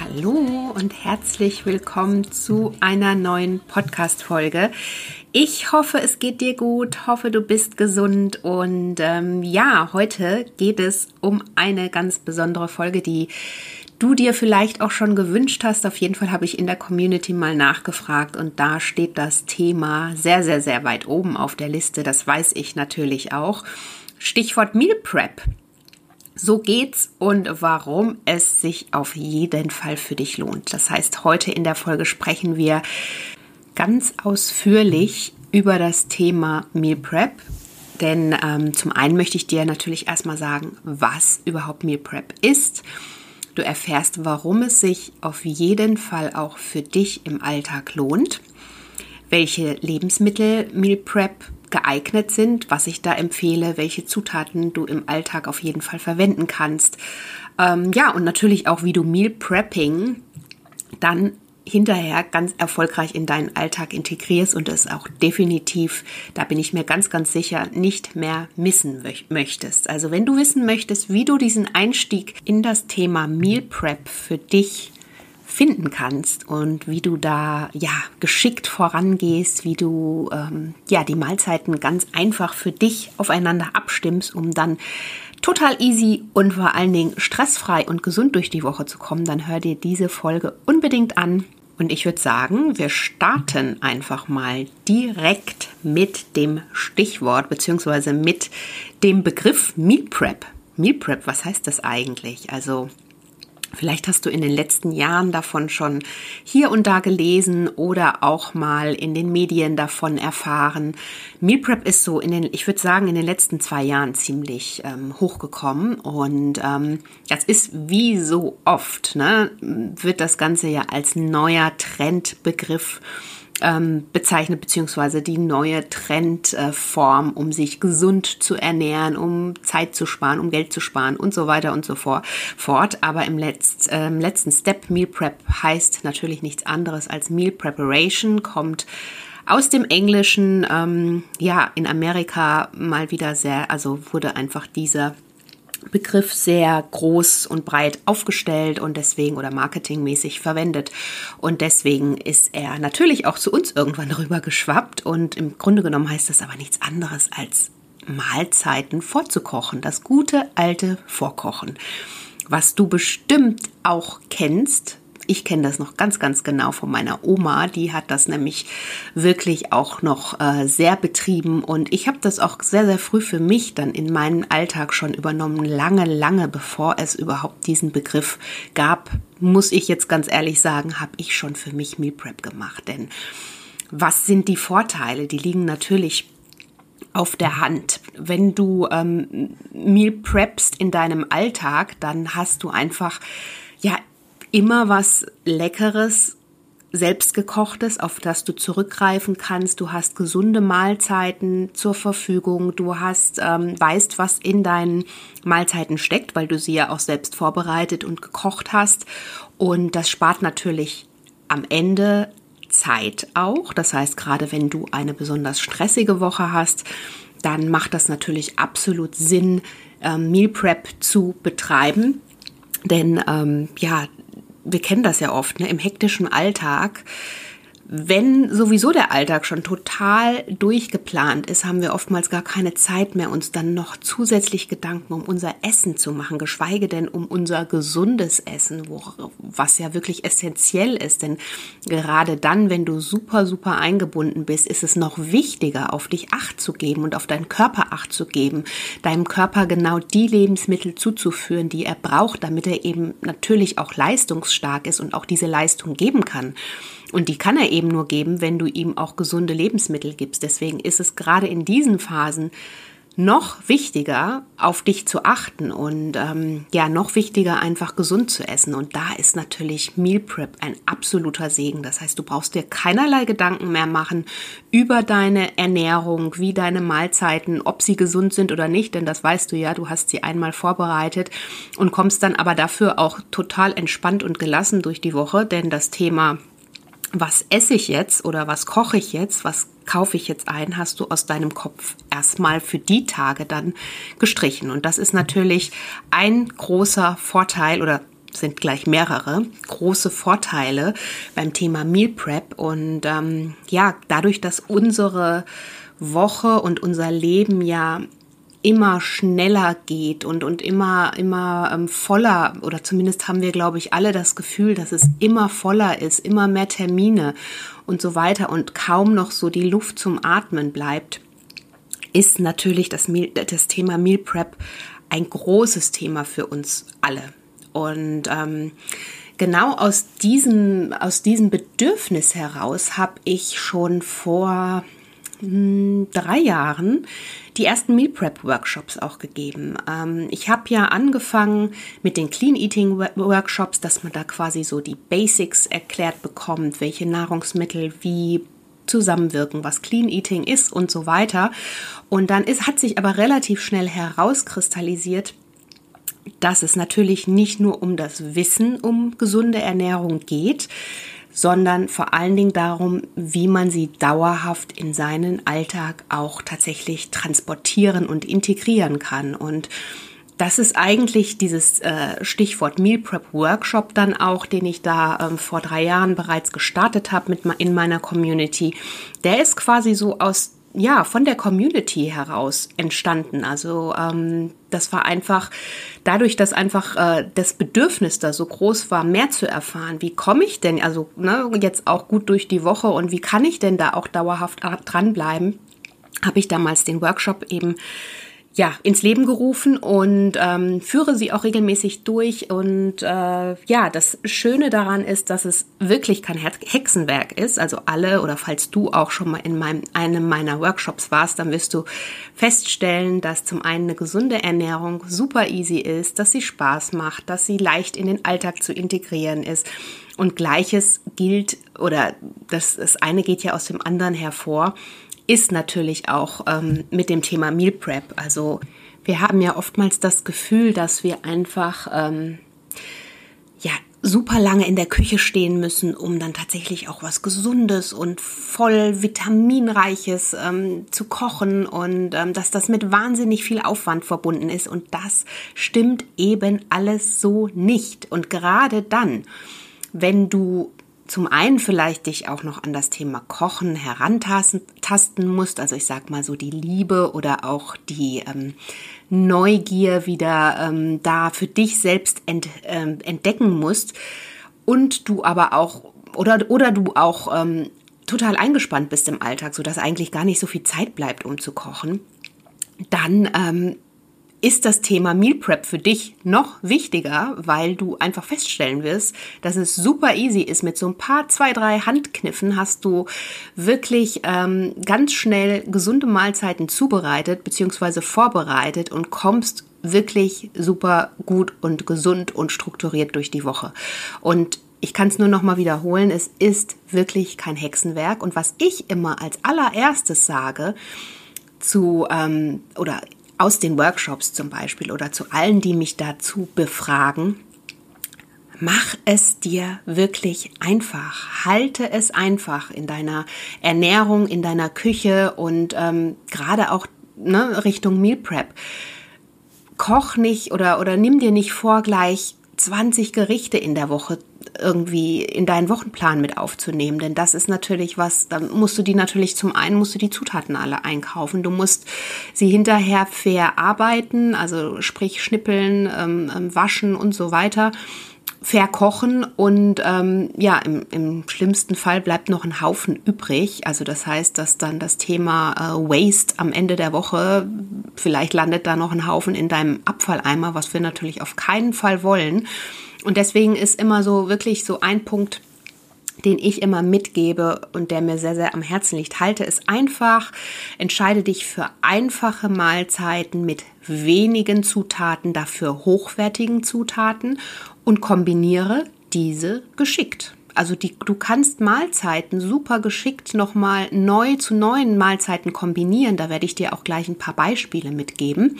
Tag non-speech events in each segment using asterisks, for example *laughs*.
Hallo und herzlich willkommen zu einer neuen Podcast-Folge. Ich hoffe, es geht dir gut, hoffe, du bist gesund und ähm, ja, heute geht es um eine ganz besondere Folge, die du dir vielleicht auch schon gewünscht hast. Auf jeden Fall habe ich in der Community mal nachgefragt und da steht das Thema sehr, sehr, sehr weit oben auf der Liste. Das weiß ich natürlich auch. Stichwort Meal Prep. So geht's und warum es sich auf jeden Fall für dich lohnt. Das heißt, heute in der Folge sprechen wir ganz ausführlich über das Thema Meal Prep. Denn ähm, zum einen möchte ich dir natürlich erstmal sagen, was überhaupt Meal Prep ist Du erfährst, warum es sich auf jeden Fall auch für dich im Alltag lohnt, welche Lebensmittel Meal Prep geeignet sind, was ich da empfehle, welche Zutaten du im Alltag auf jeden Fall verwenden kannst. Ähm, ja, und natürlich auch, wie du Meal Prepping dann hinterher ganz erfolgreich in deinen Alltag integrierst und es auch definitiv, da bin ich mir ganz, ganz sicher, nicht mehr missen möchtest. Also wenn du wissen möchtest, wie du diesen Einstieg in das Thema Meal Prep für dich finden kannst und wie du da ja geschickt vorangehst, wie du ähm, ja die Mahlzeiten ganz einfach für dich aufeinander abstimmst, um dann total easy und vor allen Dingen stressfrei und gesund durch die Woche zu kommen, dann hör dir diese Folge unbedingt an. Und ich würde sagen, wir starten einfach mal direkt mit dem Stichwort bzw. mit dem Begriff Meal Prep. Meal Prep, was heißt das eigentlich? Also Vielleicht hast du in den letzten Jahren davon schon hier und da gelesen oder auch mal in den Medien davon erfahren. Meal Prep ist so in den, ich würde sagen, in den letzten zwei Jahren ziemlich ähm, hochgekommen und ähm, das ist wie so oft, ne, wird das Ganze ja als neuer Trendbegriff ähm, bezeichnet, beziehungsweise die neue Trendform, um sich gesund zu ernähren, um Zeit zu sparen, um Geld zu sparen und so weiter und so fort. Aber im, Letzt, äh, letzten Step Meal Prep heißt natürlich nichts anderes als Meal Preparation, kommt aus dem Englischen, ähm, ja, in Amerika mal wieder sehr, also wurde einfach dieser Begriff sehr groß und breit aufgestellt und deswegen oder marketingmäßig verwendet. Und deswegen ist er natürlich auch zu uns irgendwann *laughs* rüber geschwappt. Und im Grunde genommen heißt das aber nichts anderes als Mahlzeiten vorzukochen. Das gute alte Vorkochen. Was du bestimmt auch kennst, ich kenne das noch ganz, ganz genau von meiner Oma. Die hat das nämlich wirklich auch noch äh, sehr betrieben und ich habe das auch sehr, sehr früh für mich dann in meinen Alltag schon übernommen. Lange, lange bevor es überhaupt diesen Begriff gab, muss ich jetzt ganz ehrlich sagen, habe ich schon für mich Meal Prep gemacht. Denn was sind die Vorteile? Die liegen natürlich auf der Hand. Wenn du ähm, Meal preppst in deinem Alltag, dann hast du einfach ja immer was Leckeres, selbstgekochtes, auf das du zurückgreifen kannst. Du hast gesunde Mahlzeiten zur Verfügung. Du hast, ähm, weißt, was in deinen Mahlzeiten steckt, weil du sie ja auch selbst vorbereitet und gekocht hast. Und das spart natürlich am Ende Zeit auch. Das heißt, gerade wenn du eine besonders stressige Woche hast, dann macht das natürlich absolut Sinn, ähm, Meal Prep zu betreiben. Denn ähm, ja, wir kennen das ja oft, ne, im hektischen Alltag wenn sowieso der Alltag schon total durchgeplant ist, haben wir oftmals gar keine Zeit mehr, uns dann noch zusätzlich Gedanken um unser Essen zu machen, geschweige denn um unser gesundes Essen, wo, was ja wirklich essentiell ist. Denn gerade dann, wenn du super, super eingebunden bist, ist es noch wichtiger, auf dich Acht zu geben und auf deinen Körper Acht zu geben, deinem Körper genau die Lebensmittel zuzuführen, die er braucht, damit er eben natürlich auch leistungsstark ist und auch diese Leistung geben kann. Und die kann er eben nur geben, wenn du ihm auch gesunde Lebensmittel gibst. Deswegen ist es gerade in diesen Phasen noch wichtiger, auf dich zu achten und ähm, ja, noch wichtiger, einfach gesund zu essen. Und da ist natürlich Meal Prep ein absoluter Segen. Das heißt, du brauchst dir keinerlei Gedanken mehr machen über deine Ernährung, wie deine Mahlzeiten, ob sie gesund sind oder nicht, denn das weißt du ja, du hast sie einmal vorbereitet und kommst dann aber dafür auch total entspannt und gelassen durch die Woche, denn das Thema was esse ich jetzt oder was koche ich jetzt, was kaufe ich jetzt ein, hast du aus deinem Kopf erstmal für die Tage dann gestrichen. Und das ist natürlich ein großer Vorteil oder sind gleich mehrere große Vorteile beim Thema Meal Prep. Und ähm, ja, dadurch, dass unsere Woche und unser Leben ja immer schneller geht und, und immer, immer ähm, voller, oder zumindest haben wir, glaube ich, alle das Gefühl, dass es immer voller ist, immer mehr Termine und so weiter und kaum noch so die Luft zum Atmen bleibt, ist natürlich das, Meal, das Thema Meal Prep ein großes Thema für uns alle. Und ähm, genau aus diesem, aus diesem Bedürfnis heraus habe ich schon vor drei Jahren die ersten Meal Prep Workshops auch gegeben. Ähm, ich habe ja angefangen mit den Clean Eating Workshops, dass man da quasi so die Basics erklärt bekommt, welche Nahrungsmittel wie zusammenwirken, was Clean Eating ist und so weiter. Und dann ist, hat sich aber relativ schnell herauskristallisiert, dass es natürlich nicht nur um das Wissen um gesunde Ernährung geht, sondern vor allen Dingen darum, wie man sie dauerhaft in seinen Alltag auch tatsächlich transportieren und integrieren kann. Und das ist eigentlich dieses äh, Stichwort Meal Prep Workshop dann auch, den ich da ähm, vor drei Jahren bereits gestartet habe in meiner Community. Der ist quasi so aus ja, von der Community heraus entstanden. Also ähm, das war einfach dadurch, dass einfach äh, das Bedürfnis da so groß war, mehr zu erfahren. Wie komme ich denn, also ne, jetzt auch gut durch die Woche und wie kann ich denn da auch dauerhaft dranbleiben, habe ich damals den Workshop eben ja, ins Leben gerufen und ähm, führe sie auch regelmäßig durch. Und äh, ja, das Schöne daran ist, dass es wirklich kein Hexenwerk ist. Also alle oder falls du auch schon mal in meinem, einem meiner Workshops warst, dann wirst du feststellen, dass zum einen eine gesunde Ernährung super easy ist, dass sie Spaß macht, dass sie leicht in den Alltag zu integrieren ist. Und gleiches gilt oder das, das eine geht ja aus dem anderen hervor ist natürlich auch ähm, mit dem Thema Meal Prep. Also wir haben ja oftmals das Gefühl, dass wir einfach ähm, ja super lange in der Küche stehen müssen, um dann tatsächlich auch was Gesundes und voll vitaminreiches ähm, zu kochen und ähm, dass das mit wahnsinnig viel Aufwand verbunden ist. Und das stimmt eben alles so nicht. Und gerade dann, wenn du zum einen vielleicht dich auch noch an das Thema Kochen herantasten musst, also ich sag mal so die Liebe oder auch die ähm, Neugier wieder ähm, da für dich selbst ent, ähm, entdecken musst. Und du aber auch oder oder du auch ähm, total eingespannt bist im Alltag, so dass eigentlich gar nicht so viel Zeit bleibt, um zu kochen, dann ähm, ist das Thema Meal Prep für dich noch wichtiger, weil du einfach feststellen wirst, dass es super easy ist. Mit so ein paar, zwei, drei Handkniffen hast du wirklich ähm, ganz schnell gesunde Mahlzeiten zubereitet bzw. vorbereitet und kommst wirklich super gut und gesund und strukturiert durch die Woche. Und ich kann es nur noch mal wiederholen, es ist wirklich kein Hexenwerk. Und was ich immer als allererstes sage, zu ähm, oder aus den Workshops zum Beispiel oder zu allen, die mich dazu befragen, mach es dir wirklich einfach. Halte es einfach in deiner Ernährung, in deiner Küche und ähm, gerade auch ne, Richtung Meal Prep. Koch nicht oder, oder nimm dir nicht vor, gleich 20 Gerichte in der Woche irgendwie in deinen Wochenplan mit aufzunehmen. Denn das ist natürlich was, da musst du die natürlich zum einen musst du die Zutaten alle einkaufen. Du musst sie hinterher fair arbeiten, also sprich schnippeln, ähm, ähm waschen und so weiter verkochen und ähm, ja, im, im schlimmsten Fall bleibt noch ein Haufen übrig. Also das heißt, dass dann das Thema äh, Waste am Ende der Woche, vielleicht landet da noch ein Haufen in deinem Abfalleimer, was wir natürlich auf keinen Fall wollen. Und deswegen ist immer so wirklich so ein Punkt den ich immer mitgebe und der mir sehr, sehr am Herzen liegt. Halte es einfach, entscheide dich für einfache Mahlzeiten mit wenigen Zutaten, dafür hochwertigen Zutaten und kombiniere diese geschickt. Also die, du kannst Mahlzeiten super geschickt nochmal neu zu neuen Mahlzeiten kombinieren. Da werde ich dir auch gleich ein paar Beispiele mitgeben.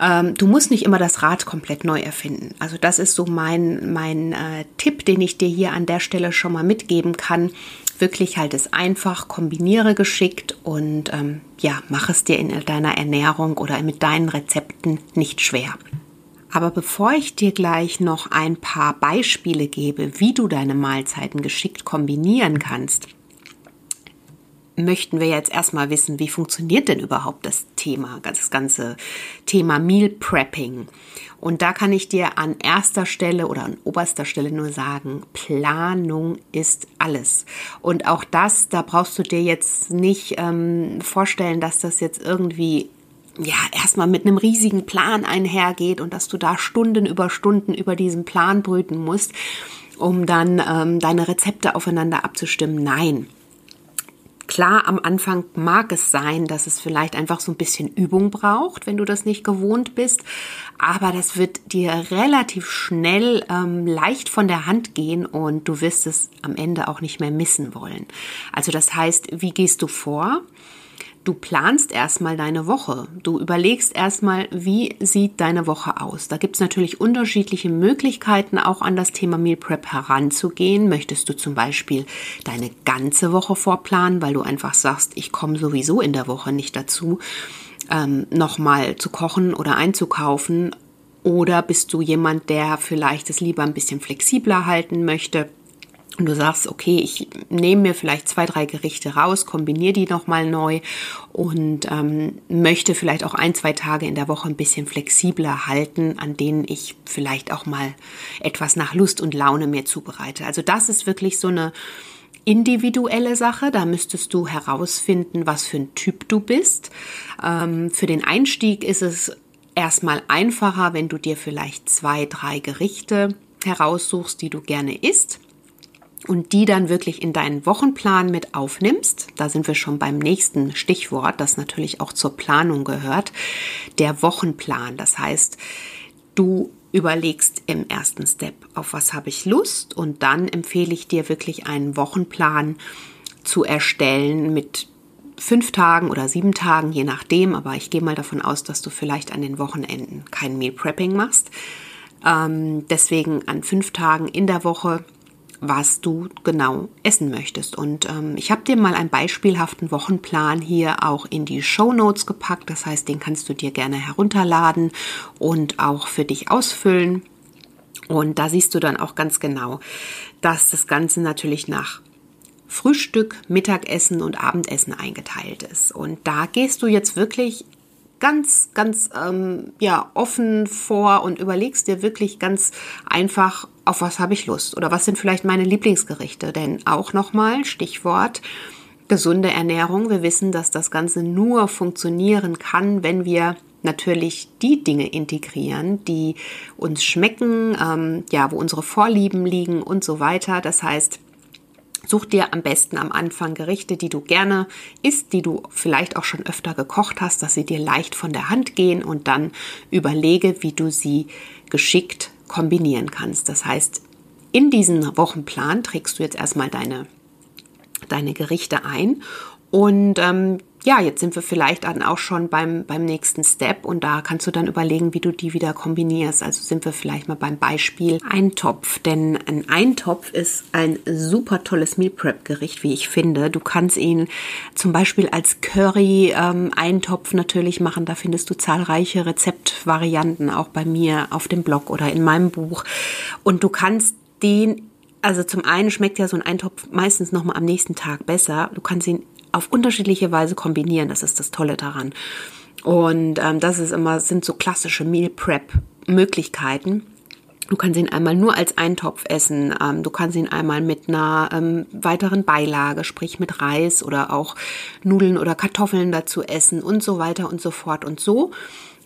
Ähm, du musst nicht immer das Rad komplett neu erfinden. Also das ist so mein, mein äh, Tipp, den ich dir hier an der Stelle schon mal mitgeben kann. Wirklich halt es einfach, kombiniere geschickt und ähm, ja, mach es dir in deiner Ernährung oder mit deinen Rezepten nicht schwer. Aber bevor ich dir gleich noch ein paar Beispiele gebe, wie du deine Mahlzeiten geschickt kombinieren kannst, möchten wir jetzt erstmal wissen, wie funktioniert denn überhaupt das Thema, das ganze Thema Meal Prepping. Und da kann ich dir an erster Stelle oder an oberster Stelle nur sagen, Planung ist alles. Und auch das, da brauchst du dir jetzt nicht ähm, vorstellen, dass das jetzt irgendwie ja, erstmal mit einem riesigen Plan einhergeht und dass du da Stunden über Stunden über diesen Plan brüten musst, um dann ähm, deine Rezepte aufeinander abzustimmen. Nein. Klar, am Anfang mag es sein, dass es vielleicht einfach so ein bisschen Übung braucht, wenn du das nicht gewohnt bist, aber das wird dir relativ schnell ähm, leicht von der Hand gehen und du wirst es am Ende auch nicht mehr missen wollen. Also das heißt, wie gehst du vor? Du planst erstmal deine Woche. Du überlegst erstmal, wie sieht deine Woche aus. Da gibt es natürlich unterschiedliche Möglichkeiten, auch an das Thema Meal Prep heranzugehen. Möchtest du zum Beispiel deine ganze Woche vorplanen, weil du einfach sagst, ich komme sowieso in der Woche nicht dazu, ähm, nochmal zu kochen oder einzukaufen. Oder bist du jemand, der vielleicht es lieber ein bisschen flexibler halten möchte? Und du sagst, okay, ich nehme mir vielleicht zwei, drei Gerichte raus, kombiniere die nochmal neu und ähm, möchte vielleicht auch ein, zwei Tage in der Woche ein bisschen flexibler halten, an denen ich vielleicht auch mal etwas nach Lust und Laune mir zubereite. Also das ist wirklich so eine individuelle Sache. Da müsstest du herausfinden, was für ein Typ du bist. Ähm, für den Einstieg ist es erstmal einfacher, wenn du dir vielleicht zwei, drei Gerichte heraussuchst, die du gerne isst und die dann wirklich in deinen Wochenplan mit aufnimmst. Da sind wir schon beim nächsten Stichwort, das natürlich auch zur Planung gehört, der Wochenplan. Das heißt, du überlegst im ersten Step, auf was habe ich Lust und dann empfehle ich dir wirklich einen Wochenplan zu erstellen mit fünf Tagen oder sieben Tagen, je nachdem, aber ich gehe mal davon aus, dass du vielleicht an den Wochenenden kein Meal Prepping machst. Ähm, deswegen an fünf Tagen in der Woche was du genau essen möchtest. Und ähm, ich habe dir mal einen beispielhaften Wochenplan hier auch in die Show Notes gepackt. Das heißt, den kannst du dir gerne herunterladen und auch für dich ausfüllen. Und da siehst du dann auch ganz genau, dass das Ganze natürlich nach Frühstück, Mittagessen und Abendessen eingeteilt ist. Und da gehst du jetzt wirklich ganz, ganz ähm, ja, offen vor und überlegst dir wirklich ganz einfach, auf was habe ich Lust oder was sind vielleicht meine Lieblingsgerichte. Denn auch nochmal, Stichwort, gesunde Ernährung. Wir wissen, dass das Ganze nur funktionieren kann, wenn wir natürlich die Dinge integrieren, die uns schmecken, ähm, ja, wo unsere Vorlieben liegen und so weiter. Das heißt, Such dir am besten am Anfang Gerichte, die du gerne isst, die du vielleicht auch schon öfter gekocht hast, dass sie dir leicht von der Hand gehen und dann überlege, wie du sie geschickt kombinieren kannst. Das heißt, in diesen Wochenplan trägst du jetzt erstmal deine, deine Gerichte ein und ähm, ja, jetzt sind wir vielleicht dann auch schon beim, beim nächsten Step und da kannst du dann überlegen, wie du die wieder kombinierst. Also sind wir vielleicht mal beim Beispiel Eintopf, denn ein Eintopf ist ein super tolles Meal Prep Gericht, wie ich finde. Du kannst ihn zum Beispiel als Curry ähm, Eintopf natürlich machen. Da findest du zahlreiche Rezeptvarianten auch bei mir auf dem Blog oder in meinem Buch. Und du kannst den also zum einen schmeckt ja so ein Eintopf meistens noch mal am nächsten Tag besser. Du kannst ihn auf unterschiedliche Weise kombinieren. Das ist das Tolle daran. Und ähm, das ist immer, sind so klassische Meal Prep Möglichkeiten. Du kannst ihn einmal nur als Eintopf essen. Ähm, du kannst ihn einmal mit einer ähm, weiteren Beilage, sprich mit Reis oder auch Nudeln oder Kartoffeln dazu essen und so weiter und so fort. Und so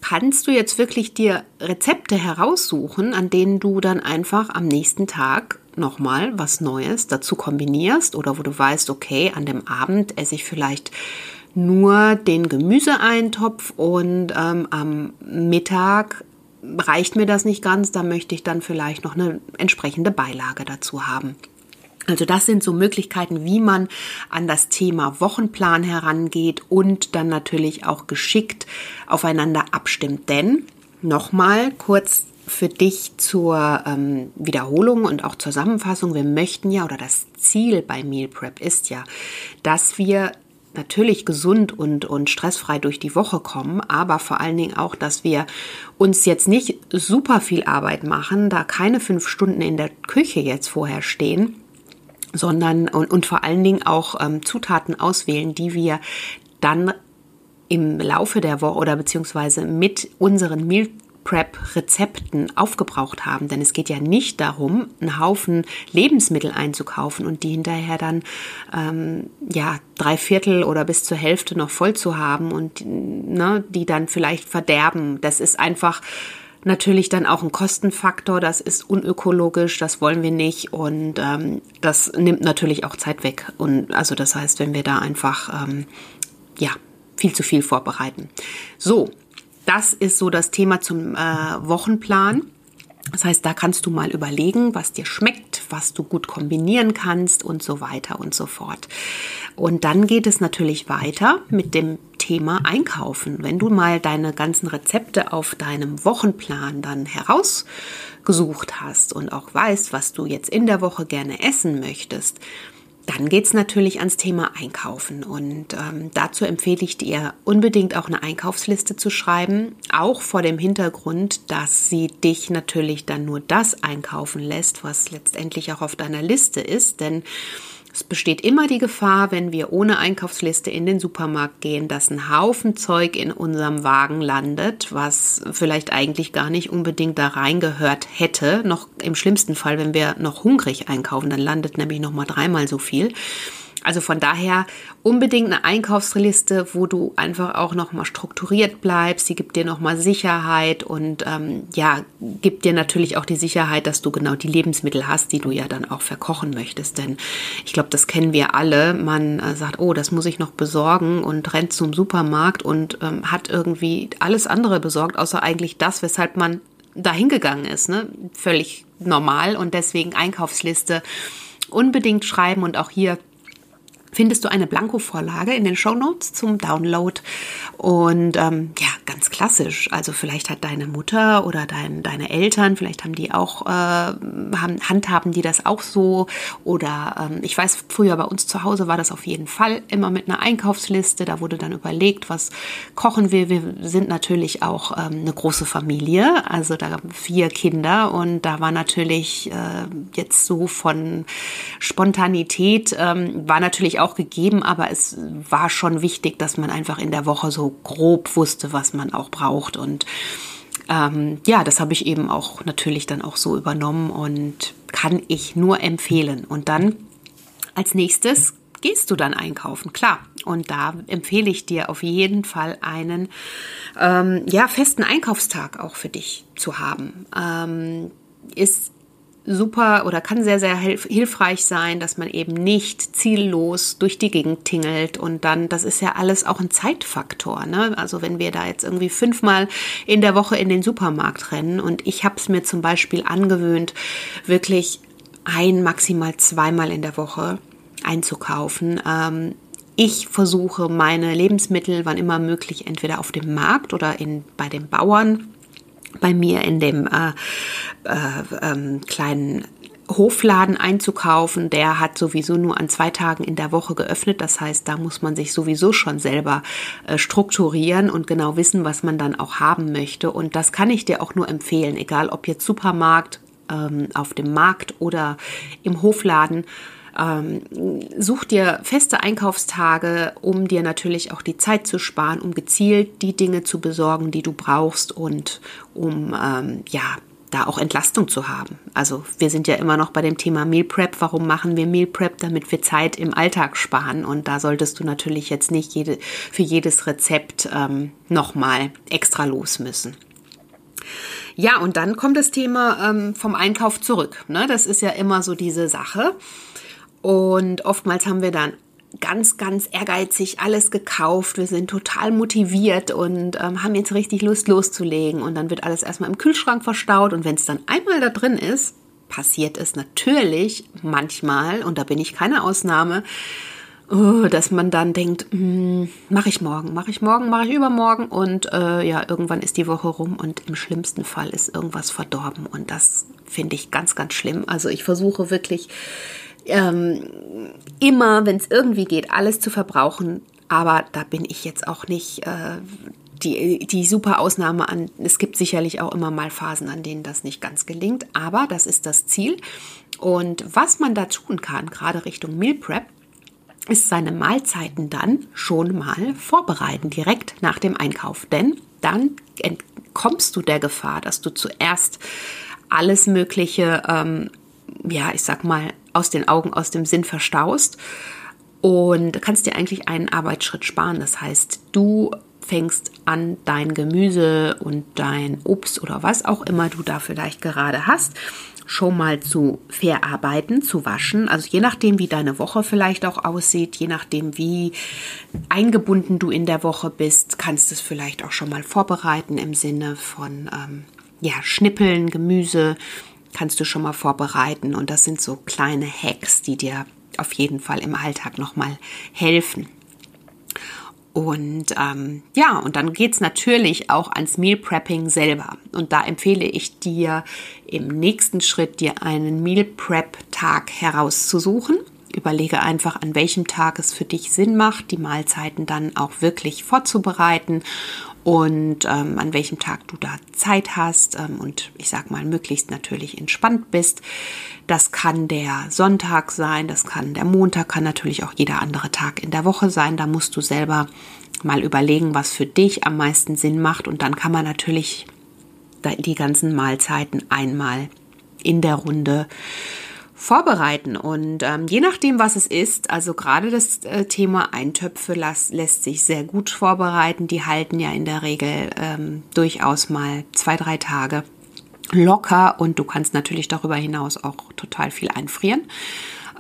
kannst du jetzt wirklich dir Rezepte heraussuchen, an denen du dann einfach am nächsten Tag nochmal was Neues dazu kombinierst oder wo du weißt, okay, an dem Abend esse ich vielleicht nur den Gemüseeintopf und ähm, am Mittag reicht mir das nicht ganz, da möchte ich dann vielleicht noch eine entsprechende Beilage dazu haben. Also das sind so Möglichkeiten, wie man an das Thema Wochenplan herangeht und dann natürlich auch geschickt aufeinander abstimmt. Denn nochmal kurz für dich zur ähm, Wiederholung und auch Zusammenfassung. Wir möchten ja, oder das Ziel bei Meal Prep ist ja, dass wir natürlich gesund und, und stressfrei durch die Woche kommen, aber vor allen Dingen auch, dass wir uns jetzt nicht super viel Arbeit machen, da keine fünf Stunden in der Küche jetzt vorher stehen, sondern und, und vor allen Dingen auch ähm, Zutaten auswählen, die wir dann im Laufe der Woche oder beziehungsweise mit unseren Meal Prep-Rezepten aufgebraucht haben. Denn es geht ja nicht darum, einen Haufen Lebensmittel einzukaufen und die hinterher dann ähm, ja drei Viertel oder bis zur Hälfte noch voll zu haben und ne, die dann vielleicht verderben. Das ist einfach natürlich dann auch ein Kostenfaktor, das ist unökologisch, das wollen wir nicht und ähm, das nimmt natürlich auch Zeit weg. Und also das heißt, wenn wir da einfach ähm, ja viel zu viel vorbereiten. So, das ist so das Thema zum äh, Wochenplan. Das heißt, da kannst du mal überlegen, was dir schmeckt, was du gut kombinieren kannst und so weiter und so fort. Und dann geht es natürlich weiter mit dem Thema Einkaufen. Wenn du mal deine ganzen Rezepte auf deinem Wochenplan dann herausgesucht hast und auch weißt, was du jetzt in der Woche gerne essen möchtest, dann geht es natürlich ans Thema Einkaufen. Und ähm, dazu empfehle ich dir unbedingt auch eine Einkaufsliste zu schreiben, auch vor dem Hintergrund, dass sie dich natürlich dann nur das einkaufen lässt, was letztendlich auch auf deiner Liste ist, denn es besteht immer die Gefahr, wenn wir ohne Einkaufsliste in den Supermarkt gehen, dass ein Haufen Zeug in unserem Wagen landet, was vielleicht eigentlich gar nicht unbedingt da reingehört hätte. Noch im schlimmsten Fall, wenn wir noch hungrig einkaufen, dann landet nämlich noch mal dreimal so viel. Also von daher unbedingt eine Einkaufsliste, wo du einfach auch nochmal strukturiert bleibst. Sie gibt dir nochmal Sicherheit und ähm, ja, gibt dir natürlich auch die Sicherheit, dass du genau die Lebensmittel hast, die du ja dann auch verkochen möchtest. Denn ich glaube, das kennen wir alle. Man äh, sagt, oh, das muss ich noch besorgen und rennt zum Supermarkt und ähm, hat irgendwie alles andere besorgt, außer eigentlich das, weshalb man dahin gegangen ist. Ne? Völlig normal und deswegen Einkaufsliste unbedingt schreiben und auch hier findest du eine Blanko-Vorlage in den Show Notes zum Download. Und ähm, ja, ganz klassisch. Also vielleicht hat deine Mutter oder dein, deine Eltern, vielleicht haben die auch, äh, haben, handhaben die das auch so. Oder ähm, ich weiß, früher bei uns zu Hause war das auf jeden Fall immer mit einer Einkaufsliste. Da wurde dann überlegt, was kochen wir. Wir sind natürlich auch ähm, eine große Familie, also da vier Kinder und da war natürlich äh, jetzt so von Spontanität ähm, war natürlich auch auch gegeben, aber es war schon wichtig, dass man einfach in der Woche so grob wusste, was man auch braucht. Und ähm, ja, das habe ich eben auch natürlich dann auch so übernommen und kann ich nur empfehlen. Und dann als nächstes gehst du dann einkaufen, klar. Und da empfehle ich dir auf jeden Fall einen ähm, ja, festen Einkaufstag auch für dich zu haben. Ähm, ist super oder kann sehr, sehr hilfreich sein, dass man eben nicht ziellos durch die Gegend tingelt und dann, das ist ja alles auch ein Zeitfaktor. Ne? Also wenn wir da jetzt irgendwie fünfmal in der Woche in den Supermarkt rennen und ich habe es mir zum Beispiel angewöhnt, wirklich ein, maximal zweimal in der Woche einzukaufen. Ähm, ich versuche meine Lebensmittel, wann immer möglich, entweder auf dem Markt oder in, bei den Bauern bei mir in dem äh, äh, ähm, kleinen Hofladen einzukaufen. Der hat sowieso nur an zwei Tagen in der Woche geöffnet. Das heißt, da muss man sich sowieso schon selber äh, strukturieren und genau wissen, was man dann auch haben möchte. Und das kann ich dir auch nur empfehlen, egal ob jetzt Supermarkt, ähm, auf dem Markt oder im Hofladen. Ähm, such dir feste Einkaufstage, um dir natürlich auch die Zeit zu sparen, um gezielt die Dinge zu besorgen, die du brauchst und um ähm, ja da auch Entlastung zu haben. Also wir sind ja immer noch bei dem Thema Meal Prep. Warum machen wir Meal Prep? Damit wir Zeit im Alltag sparen. Und da solltest du natürlich jetzt nicht jede, für jedes Rezept ähm, nochmal extra los müssen. Ja, und dann kommt das Thema ähm, vom Einkauf zurück. Ne? Das ist ja immer so diese Sache. Und oftmals haben wir dann ganz, ganz ehrgeizig alles gekauft. Wir sind total motiviert und ähm, haben jetzt richtig Lust loszulegen. Und dann wird alles erstmal im Kühlschrank verstaut. Und wenn es dann einmal da drin ist, passiert es natürlich manchmal, und da bin ich keine Ausnahme, oh, dass man dann denkt, hm, mache ich morgen, mache ich morgen, mache ich übermorgen und äh, ja, irgendwann ist die Woche rum und im schlimmsten Fall ist irgendwas verdorben und das finde ich ganz, ganz schlimm. Also ich versuche wirklich ähm, immer, wenn es irgendwie geht, alles zu verbrauchen, aber da bin ich jetzt auch nicht äh, die, die super Ausnahme an. Es gibt sicherlich auch immer mal Phasen, an denen das nicht ganz gelingt, aber das ist das Ziel. Und was man da tun kann, gerade Richtung Meal Prep, ist seine Mahlzeiten dann schon mal vorbereiten, direkt nach dem Einkauf. Denn dann entkommst du der Gefahr, dass du zuerst alles Mögliche, ähm, ja, ich sag mal, aus den Augen, aus dem Sinn verstaust und kannst dir eigentlich einen Arbeitsschritt sparen. Das heißt, du fängst an, dein Gemüse und dein Obst oder was auch immer du da vielleicht gerade hast, schon mal zu verarbeiten, zu waschen. Also je nachdem, wie deine Woche vielleicht auch aussieht, je nachdem, wie eingebunden du in der Woche bist, kannst du es vielleicht auch schon mal vorbereiten im Sinne von ähm, ja, Schnippeln, Gemüse kannst du schon mal vorbereiten. Und das sind so kleine Hacks, die dir auf jeden Fall im Alltag nochmal helfen. Und ähm, ja, und dann geht's natürlich auch ans Meal Prepping selber. Und da empfehle ich dir im nächsten Schritt, dir einen Meal Prep Tag herauszusuchen. Überlege einfach, an welchem Tag es für dich Sinn macht, die Mahlzeiten dann auch wirklich vorzubereiten und ähm, an welchem Tag du da Zeit hast ähm, und ich sag mal möglichst natürlich entspannt bist. Das kann der Sonntag sein, das kann der Montag, kann natürlich auch jeder andere Tag in der Woche sein. Da musst du selber mal überlegen, was für dich am meisten Sinn macht und dann kann man natürlich die ganzen Mahlzeiten einmal in der Runde vorbereiten. Und ähm, je nachdem, was es ist, also gerade das äh, Thema Eintöpfe las, lässt sich sehr gut vorbereiten. Die halten ja in der Regel ähm, durchaus mal zwei, drei Tage locker und du kannst natürlich darüber hinaus auch total viel einfrieren.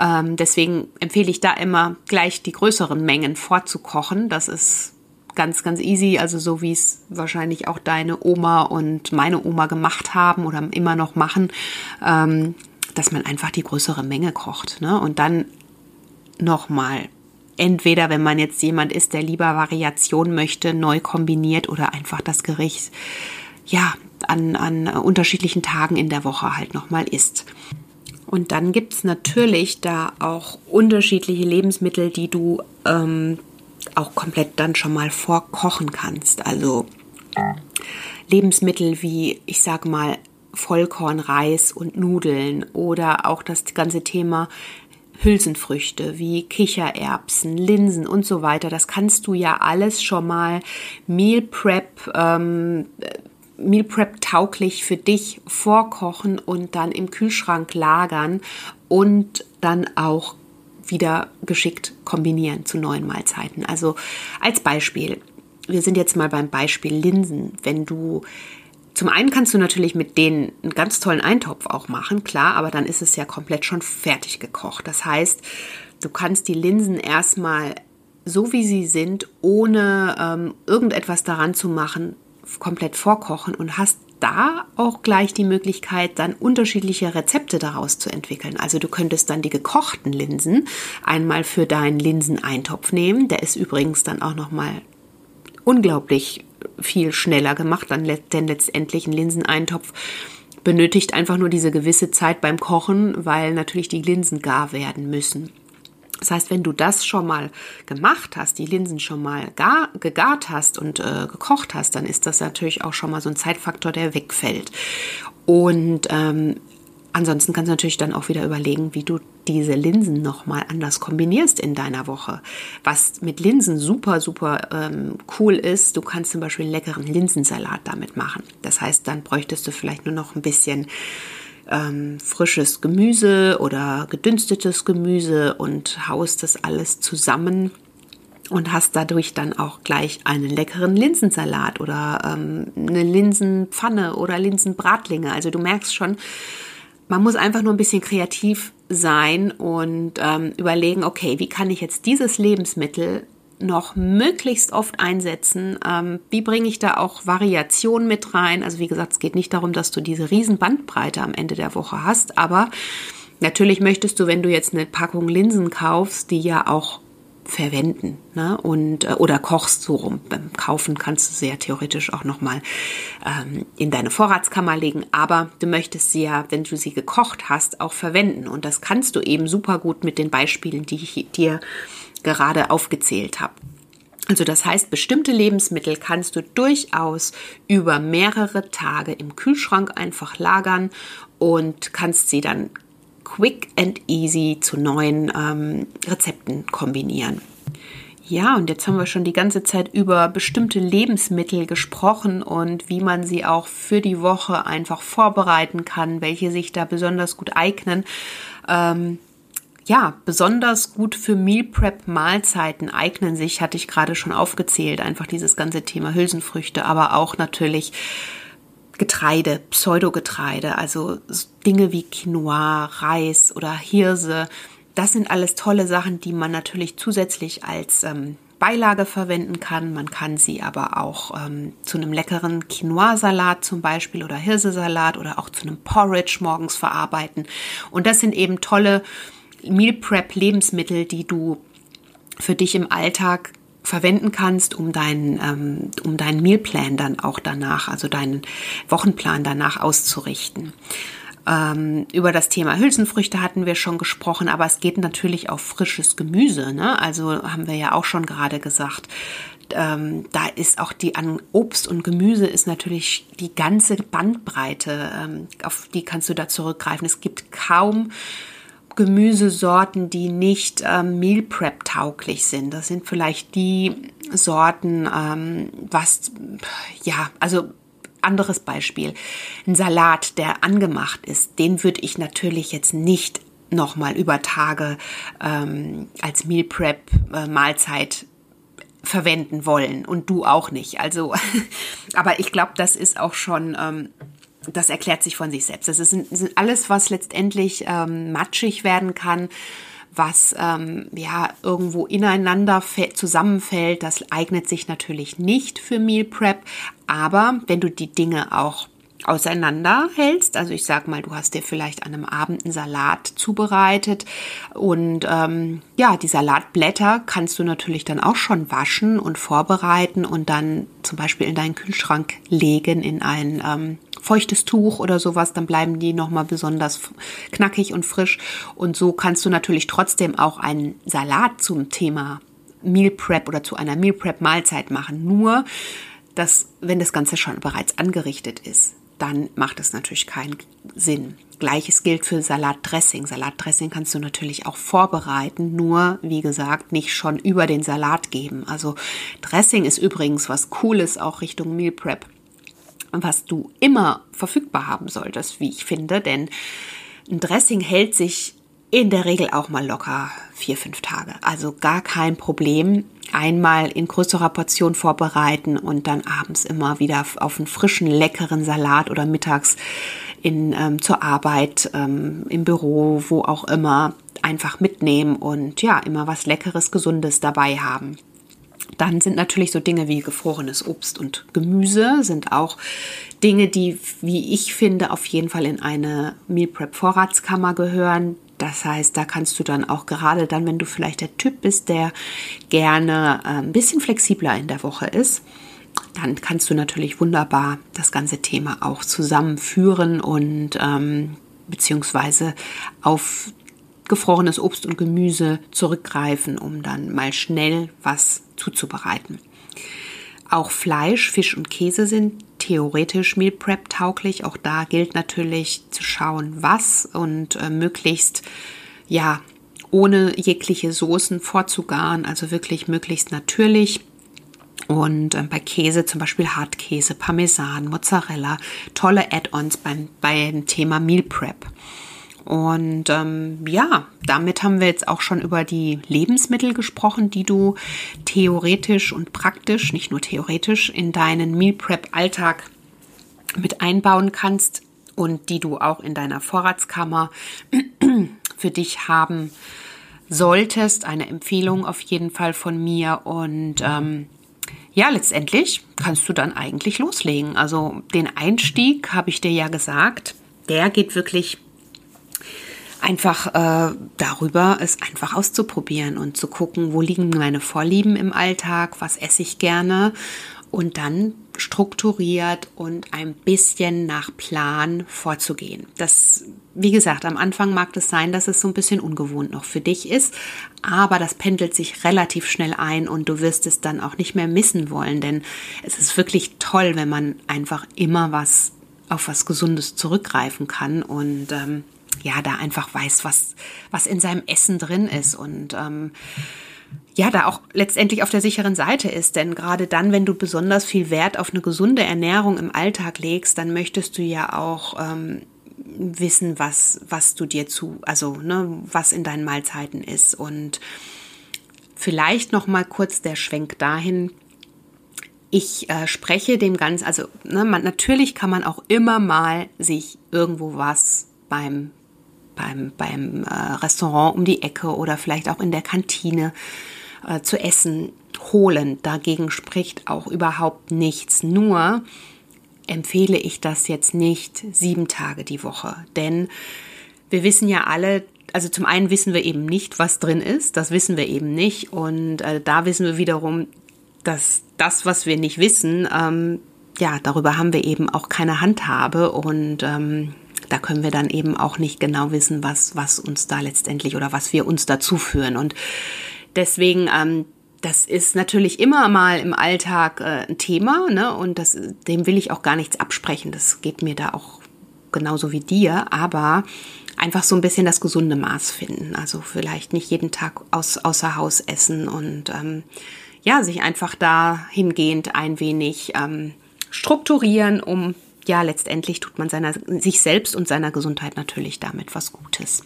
Ähm, deswegen empfehle ich da immer gleich die größeren Mengen vorzukochen. Das ist ganz, ganz easy, also so wie es wahrscheinlich auch deine Oma und meine Oma gemacht haben oder immer noch machen. Ähm, dass man einfach die größere Menge kocht. Ne? Und dann nochmal, entweder wenn man jetzt jemand ist, der lieber Variation möchte, neu kombiniert oder einfach das Gericht, ja, an, an unterschiedlichen Tagen in der Woche halt nochmal isst. Und dann gibt es natürlich da auch unterschiedliche Lebensmittel, die du ähm, auch komplett dann schon mal vorkochen kannst. Also Lebensmittel wie, ich sag mal, Vollkornreis und Nudeln oder auch das ganze Thema Hülsenfrüchte wie Kichererbsen, Linsen und so weiter. Das kannst du ja alles schon mal Meal Prep, ähm, Meal Prep tauglich für dich vorkochen und dann im Kühlschrank lagern und dann auch wieder geschickt kombinieren zu neuen Mahlzeiten. Also als Beispiel, wir sind jetzt mal beim Beispiel Linsen. Wenn du zum einen kannst du natürlich mit denen einen ganz tollen Eintopf auch machen, klar, aber dann ist es ja komplett schon fertig gekocht. Das heißt, du kannst die Linsen erstmal so wie sie sind, ohne ähm, irgendetwas daran zu machen, komplett vorkochen und hast da auch gleich die Möglichkeit, dann unterschiedliche Rezepte daraus zu entwickeln. Also du könntest dann die gekochten Linsen einmal für deinen Linseneintopf nehmen. Der ist übrigens dann auch noch mal unglaublich viel schneller gemacht, denn letztendlich ein Linseneintopf benötigt einfach nur diese gewisse Zeit beim Kochen, weil natürlich die Linsen gar werden müssen. Das heißt, wenn du das schon mal gemacht hast, die Linsen schon mal gar, gegart hast und äh, gekocht hast, dann ist das natürlich auch schon mal so ein Zeitfaktor, der wegfällt. Und ähm, Ansonsten kannst du natürlich dann auch wieder überlegen, wie du diese Linsen nochmal anders kombinierst in deiner Woche. Was mit Linsen super, super ähm, cool ist, du kannst zum Beispiel einen leckeren Linsensalat damit machen. Das heißt, dann bräuchtest du vielleicht nur noch ein bisschen ähm, frisches Gemüse oder gedünstetes Gemüse und haust das alles zusammen und hast dadurch dann auch gleich einen leckeren Linsensalat oder ähm, eine Linsenpfanne oder Linsenbratlinge. Also du merkst schon, man muss einfach nur ein bisschen kreativ sein und ähm, überlegen, okay, wie kann ich jetzt dieses Lebensmittel noch möglichst oft einsetzen? Ähm, wie bringe ich da auch Variation mit rein? Also wie gesagt, es geht nicht darum, dass du diese riesen Bandbreite am Ende der Woche hast, aber natürlich möchtest du, wenn du jetzt eine Packung Linsen kaufst, die ja auch verwenden ne? und äh, oder kochst so rum. Beim Kaufen kannst du sie ja theoretisch auch noch mal ähm, in deine Vorratskammer legen, aber du möchtest sie ja, wenn du sie gekocht hast, auch verwenden und das kannst du eben super gut mit den Beispielen, die ich dir gerade aufgezählt habe. Also das heißt, bestimmte Lebensmittel kannst du durchaus über mehrere Tage im Kühlschrank einfach lagern und kannst sie dann quick and easy zu neuen ähm, Rezepten kombinieren. Ja, und jetzt haben wir schon die ganze Zeit über bestimmte Lebensmittel gesprochen und wie man sie auch für die Woche einfach vorbereiten kann, welche sich da besonders gut eignen. Ähm, ja, besonders gut für Meal Prep Mahlzeiten eignen sich, hatte ich gerade schon aufgezählt, einfach dieses ganze Thema Hülsenfrüchte, aber auch natürlich Getreide, Pseudogetreide, also Dinge wie Quinoa, Reis oder Hirse. Das sind alles tolle Sachen, die man natürlich zusätzlich als ähm, Beilage verwenden kann. Man kann sie aber auch ähm, zu einem leckeren Quinoa-Salat zum Beispiel oder Hirsesalat oder auch zu einem Porridge morgens verarbeiten. Und das sind eben tolle Meal Prep Lebensmittel, die du für dich im Alltag verwenden kannst, um deinen, ähm, um deinen Mealplan dann auch danach, also deinen Wochenplan danach auszurichten. Ähm, über das Thema Hülsenfrüchte hatten wir schon gesprochen, aber es geht natürlich auch frisches Gemüse. Ne? Also haben wir ja auch schon gerade gesagt. Ähm, da ist auch die an Obst und Gemüse ist natürlich die ganze Bandbreite, auf die kannst du da zurückgreifen. Es gibt kaum Gemüsesorten, die nicht ähm, Meal Prep tauglich sind. Das sind vielleicht die Sorten, ähm, was, ja, also anderes Beispiel. Ein Salat, der angemacht ist, den würde ich natürlich jetzt nicht nochmal über Tage ähm, als Meal Prep äh, Mahlzeit verwenden wollen und du auch nicht. Also, *laughs* aber ich glaube, das ist auch schon ähm, das erklärt sich von sich selbst. Das ist, ist alles, was letztendlich ähm, matschig werden kann, was ähm, ja irgendwo ineinander zusammenfällt. Das eignet sich natürlich nicht für Meal Prep, aber wenn du die Dinge auch auseinanderhältst. Also ich sag mal, du hast dir vielleicht an einem Abend einen Salat zubereitet und ähm, ja, die Salatblätter kannst du natürlich dann auch schon waschen und vorbereiten und dann zum Beispiel in deinen Kühlschrank legen in ein ähm, feuchtes Tuch oder sowas, dann bleiben die nochmal besonders knackig und frisch. Und so kannst du natürlich trotzdem auch einen Salat zum Thema Meal Prep oder zu einer Meal Prep Mahlzeit machen. Nur, dass, wenn das Ganze schon bereits angerichtet ist, dann macht es natürlich keinen Sinn. Gleiches gilt für Salatdressing. Salatdressing kannst du natürlich auch vorbereiten, nur wie gesagt nicht schon über den Salat geben. Also Dressing ist übrigens was Cooles auch Richtung Meal Prep was du immer verfügbar haben solltest, wie ich finde, denn ein Dressing hält sich in der Regel auch mal locker vier, fünf Tage. Also gar kein Problem. Einmal in größerer Portion vorbereiten und dann abends immer wieder auf einen frischen, leckeren Salat oder mittags in, ähm, zur Arbeit, ähm, im Büro, wo auch immer, einfach mitnehmen und ja, immer was Leckeres, Gesundes dabei haben. Dann sind natürlich so Dinge wie gefrorenes Obst und Gemüse sind auch Dinge, die, wie ich finde, auf jeden Fall in eine Meal Prep Vorratskammer gehören. Das heißt, da kannst du dann auch gerade dann, wenn du vielleicht der Typ bist, der gerne äh, ein bisschen flexibler in der Woche ist, dann kannst du natürlich wunderbar das ganze Thema auch zusammenführen und ähm, beziehungsweise auf gefrorenes Obst und Gemüse zurückgreifen, um dann mal schnell was zuzubereiten. Auch Fleisch, Fisch und Käse sind theoretisch Meal Prep tauglich. Auch da gilt natürlich zu schauen, was und äh, möglichst ja ohne jegliche Soßen vorzugaren, also wirklich möglichst natürlich. Und äh, bei Käse zum Beispiel Hartkäse, Parmesan, Mozzarella, tolle Add-ons beim, beim Thema Meal Prep. Und ähm, ja, damit haben wir jetzt auch schon über die Lebensmittel gesprochen, die du theoretisch und praktisch, nicht nur theoretisch, in deinen Meal Prep Alltag mit einbauen kannst und die du auch in deiner Vorratskammer *clears throat* für dich haben solltest. Eine Empfehlung auf jeden Fall von mir. Und ähm, ja, letztendlich kannst du dann eigentlich loslegen. Also den Einstieg, habe ich dir ja gesagt, der geht wirklich einfach äh, darüber, es einfach auszuprobieren und zu gucken, wo liegen meine Vorlieben im Alltag, was esse ich gerne und dann strukturiert und ein bisschen nach Plan vorzugehen. Das, wie gesagt, am Anfang mag es sein, dass es so ein bisschen ungewohnt noch für dich ist, aber das pendelt sich relativ schnell ein und du wirst es dann auch nicht mehr missen wollen, denn es ist wirklich toll, wenn man einfach immer was auf was Gesundes zurückgreifen kann und ähm, ja, da einfach weiß, was, was in seinem Essen drin ist und ähm, ja, da auch letztendlich auf der sicheren Seite ist. Denn gerade dann, wenn du besonders viel Wert auf eine gesunde Ernährung im Alltag legst, dann möchtest du ja auch ähm, wissen, was, was du dir zu, also ne, was in deinen Mahlzeiten ist. Und vielleicht noch mal kurz der Schwenk dahin. Ich äh, spreche dem Ganzen, also ne, man, natürlich kann man auch immer mal sich irgendwo was beim beim, beim äh, Restaurant um die Ecke oder vielleicht auch in der Kantine äh, zu essen holen. Dagegen spricht auch überhaupt nichts. Nur empfehle ich das jetzt nicht sieben Tage die Woche. Denn wir wissen ja alle, also zum einen wissen wir eben nicht, was drin ist. Das wissen wir eben nicht. Und äh, da wissen wir wiederum, dass das, was wir nicht wissen, ähm, ja, darüber haben wir eben auch keine Handhabe. Und ähm, da können wir dann eben auch nicht genau wissen, was, was uns da letztendlich oder was wir uns dazu führen. Und Deswegen, ähm, das ist natürlich immer mal im Alltag äh, ein Thema, ne? Und das, dem will ich auch gar nichts absprechen. Das geht mir da auch genauso wie dir, aber einfach so ein bisschen das gesunde Maß finden. Also vielleicht nicht jeden Tag aus, außer Haus essen und ähm, ja, sich einfach dahingehend ein wenig ähm, strukturieren, um ja, letztendlich tut man seiner, sich selbst und seiner Gesundheit natürlich damit was Gutes.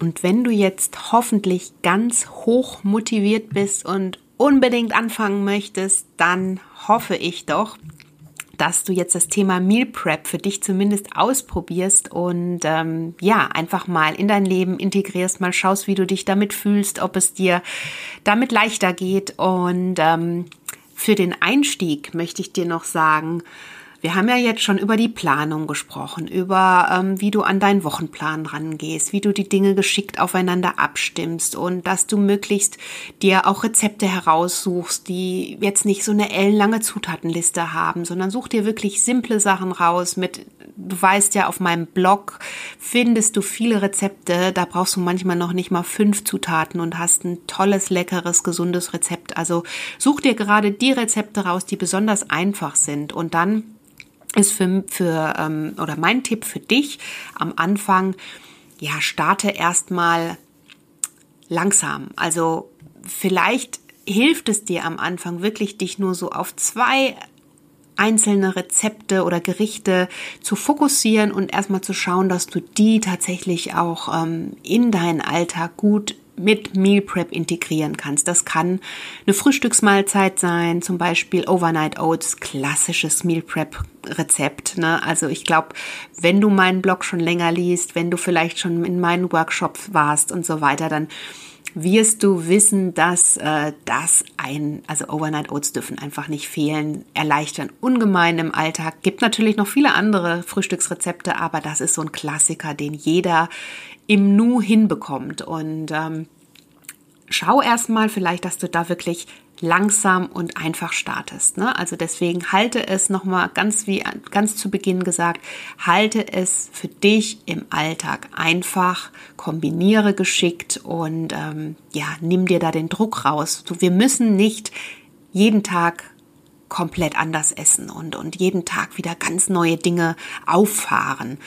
Und wenn du jetzt hoffentlich ganz hoch motiviert bist und unbedingt anfangen möchtest, dann hoffe ich doch, dass du jetzt das Thema Meal Prep für dich zumindest ausprobierst und ähm, ja, einfach mal in dein Leben integrierst, mal schaust, wie du dich damit fühlst, ob es dir damit leichter geht. Und ähm, für den Einstieg möchte ich dir noch sagen, wir haben ja jetzt schon über die Planung gesprochen, über ähm, wie du an deinen Wochenplan rangehst, wie du die Dinge geschickt aufeinander abstimmst und dass du möglichst dir auch Rezepte heraussuchst, die jetzt nicht so eine ellenlange Zutatenliste haben, sondern such dir wirklich simple Sachen raus mit, du weißt ja, auf meinem Blog findest du viele Rezepte, da brauchst du manchmal noch nicht mal fünf Zutaten und hast ein tolles, leckeres, gesundes Rezept. Also such dir gerade die Rezepte raus, die besonders einfach sind und dann ist für, für ähm, oder mein Tipp für dich am Anfang, ja, starte erstmal langsam. Also vielleicht hilft es dir am Anfang wirklich, dich nur so auf zwei einzelne Rezepte oder Gerichte zu fokussieren und erstmal zu schauen, dass du die tatsächlich auch ähm, in deinen Alltag gut mit Meal Prep integrieren kannst. Das kann eine Frühstücksmahlzeit sein, zum Beispiel Overnight Oats, klassisches Meal Prep Rezept. Ne? Also ich glaube, wenn du meinen Blog schon länger liest, wenn du vielleicht schon in meinen Workshops warst und so weiter, dann wirst du wissen, dass äh, das ein, also Overnight Oats dürfen einfach nicht fehlen, erleichtern ungemein im Alltag. Gibt natürlich noch viele andere Frühstücksrezepte, aber das ist so ein Klassiker, den jeder im Nu hinbekommt. Und ähm, schau erstmal vielleicht, dass du da wirklich langsam und einfach startest. Ne? Also deswegen halte es nochmal ganz wie ganz zu Beginn gesagt, halte es für dich im Alltag einfach, kombiniere geschickt und ähm, ja, nimm dir da den Druck raus. Wir müssen nicht jeden Tag komplett anders essen und, und jeden Tag wieder ganz neue Dinge auffahren.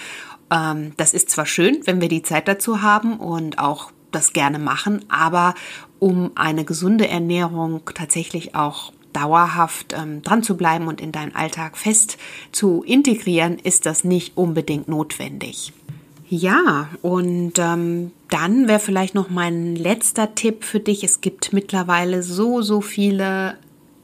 Ähm, das ist zwar schön, wenn wir die Zeit dazu haben und auch das gerne machen, aber um eine gesunde Ernährung tatsächlich auch dauerhaft ähm, dran zu bleiben und in deinen Alltag fest zu integrieren, ist das nicht unbedingt notwendig. Ja, und ähm, dann wäre vielleicht noch mein letzter Tipp für dich. Es gibt mittlerweile so, so viele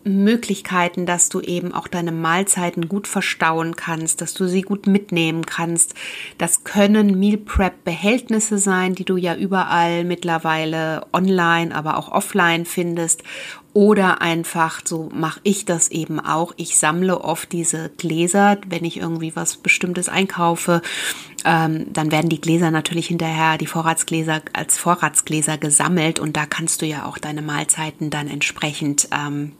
Möglichkeiten, dass du eben auch deine Mahlzeiten gut verstauen kannst, dass du sie gut mitnehmen kannst. Das können Meal Prep Behältnisse sein, die du ja überall mittlerweile online, aber auch offline findest. Oder einfach, so mache ich das eben auch. Ich sammle oft diese Gläser, wenn ich irgendwie was Bestimmtes einkaufe. Ähm, dann werden die Gläser natürlich hinterher, die Vorratsgläser als Vorratsgläser gesammelt und da kannst du ja auch deine Mahlzeiten dann entsprechend ähm,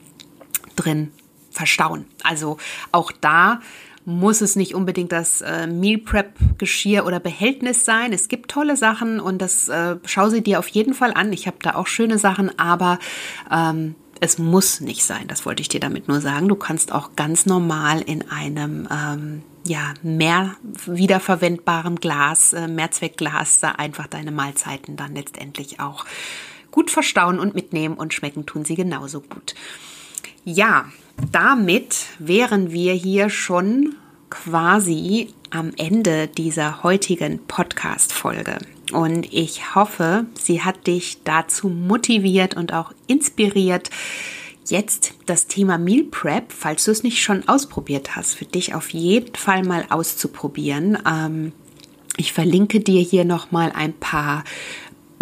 drin verstauen. Also auch da muss es nicht unbedingt das äh, Meal Prep Geschirr oder Behältnis sein. Es gibt tolle Sachen und das äh, schau sie dir auf jeden Fall an. Ich habe da auch schöne Sachen, aber ähm, es muss nicht sein. Das wollte ich dir damit nur sagen. Du kannst auch ganz normal in einem ähm, ja, mehr wiederverwendbarem Glas, äh, Mehrzweckglas, da einfach deine Mahlzeiten dann letztendlich auch gut verstauen und mitnehmen und schmecken tun sie genauso gut. Ja, damit wären wir hier schon quasi am Ende dieser heutigen Podcast-Folge. Und ich hoffe, sie hat dich dazu motiviert und auch inspiriert, jetzt das Thema Meal Prep, falls du es nicht schon ausprobiert hast, für dich auf jeden Fall mal auszuprobieren. Ähm, ich verlinke dir hier nochmal ein paar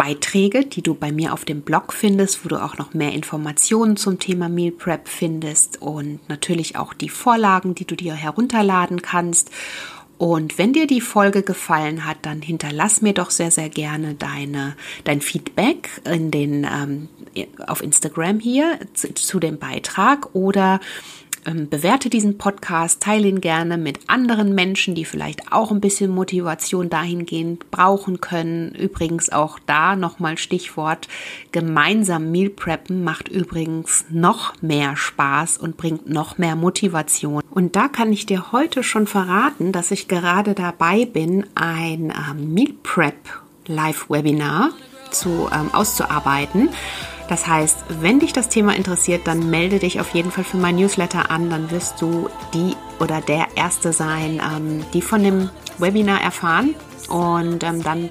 Beiträge, die du bei mir auf dem Blog findest, wo du auch noch mehr Informationen zum Thema Meal Prep findest und natürlich auch die Vorlagen, die du dir herunterladen kannst. Und wenn dir die Folge gefallen hat, dann hinterlass mir doch sehr, sehr gerne deine, dein Feedback in den, ähm, auf Instagram hier zu, zu dem Beitrag oder ähm, bewerte diesen Podcast, teile ihn gerne mit anderen Menschen, die vielleicht auch ein bisschen Motivation dahingehend brauchen können. Übrigens auch da nochmal Stichwort gemeinsam Meal Preppen macht übrigens noch mehr Spaß und bringt noch mehr Motivation. Und da kann ich dir heute schon verraten, dass ich gerade dabei bin, ein ähm, Meal Prep Live Webinar zu, ähm, auszuarbeiten. Das heißt, wenn dich das Thema interessiert, dann melde dich auf jeden Fall für mein Newsletter an. Dann wirst du die oder der Erste sein, ähm, die von dem Webinar erfahren. Und ähm, dann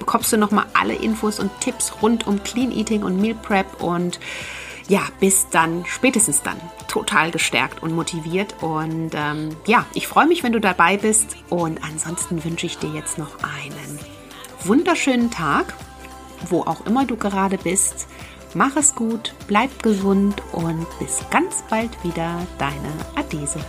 bekommst du nochmal alle Infos und Tipps rund um Clean Eating und Meal Prep und ja, bis dann, spätestens dann, total gestärkt und motiviert. Und ähm, ja, ich freue mich, wenn du dabei bist. Und ansonsten wünsche ich dir jetzt noch einen wunderschönen Tag, wo auch immer du gerade bist. Mach es gut, bleib gesund und bis ganz bald wieder, deine Adese.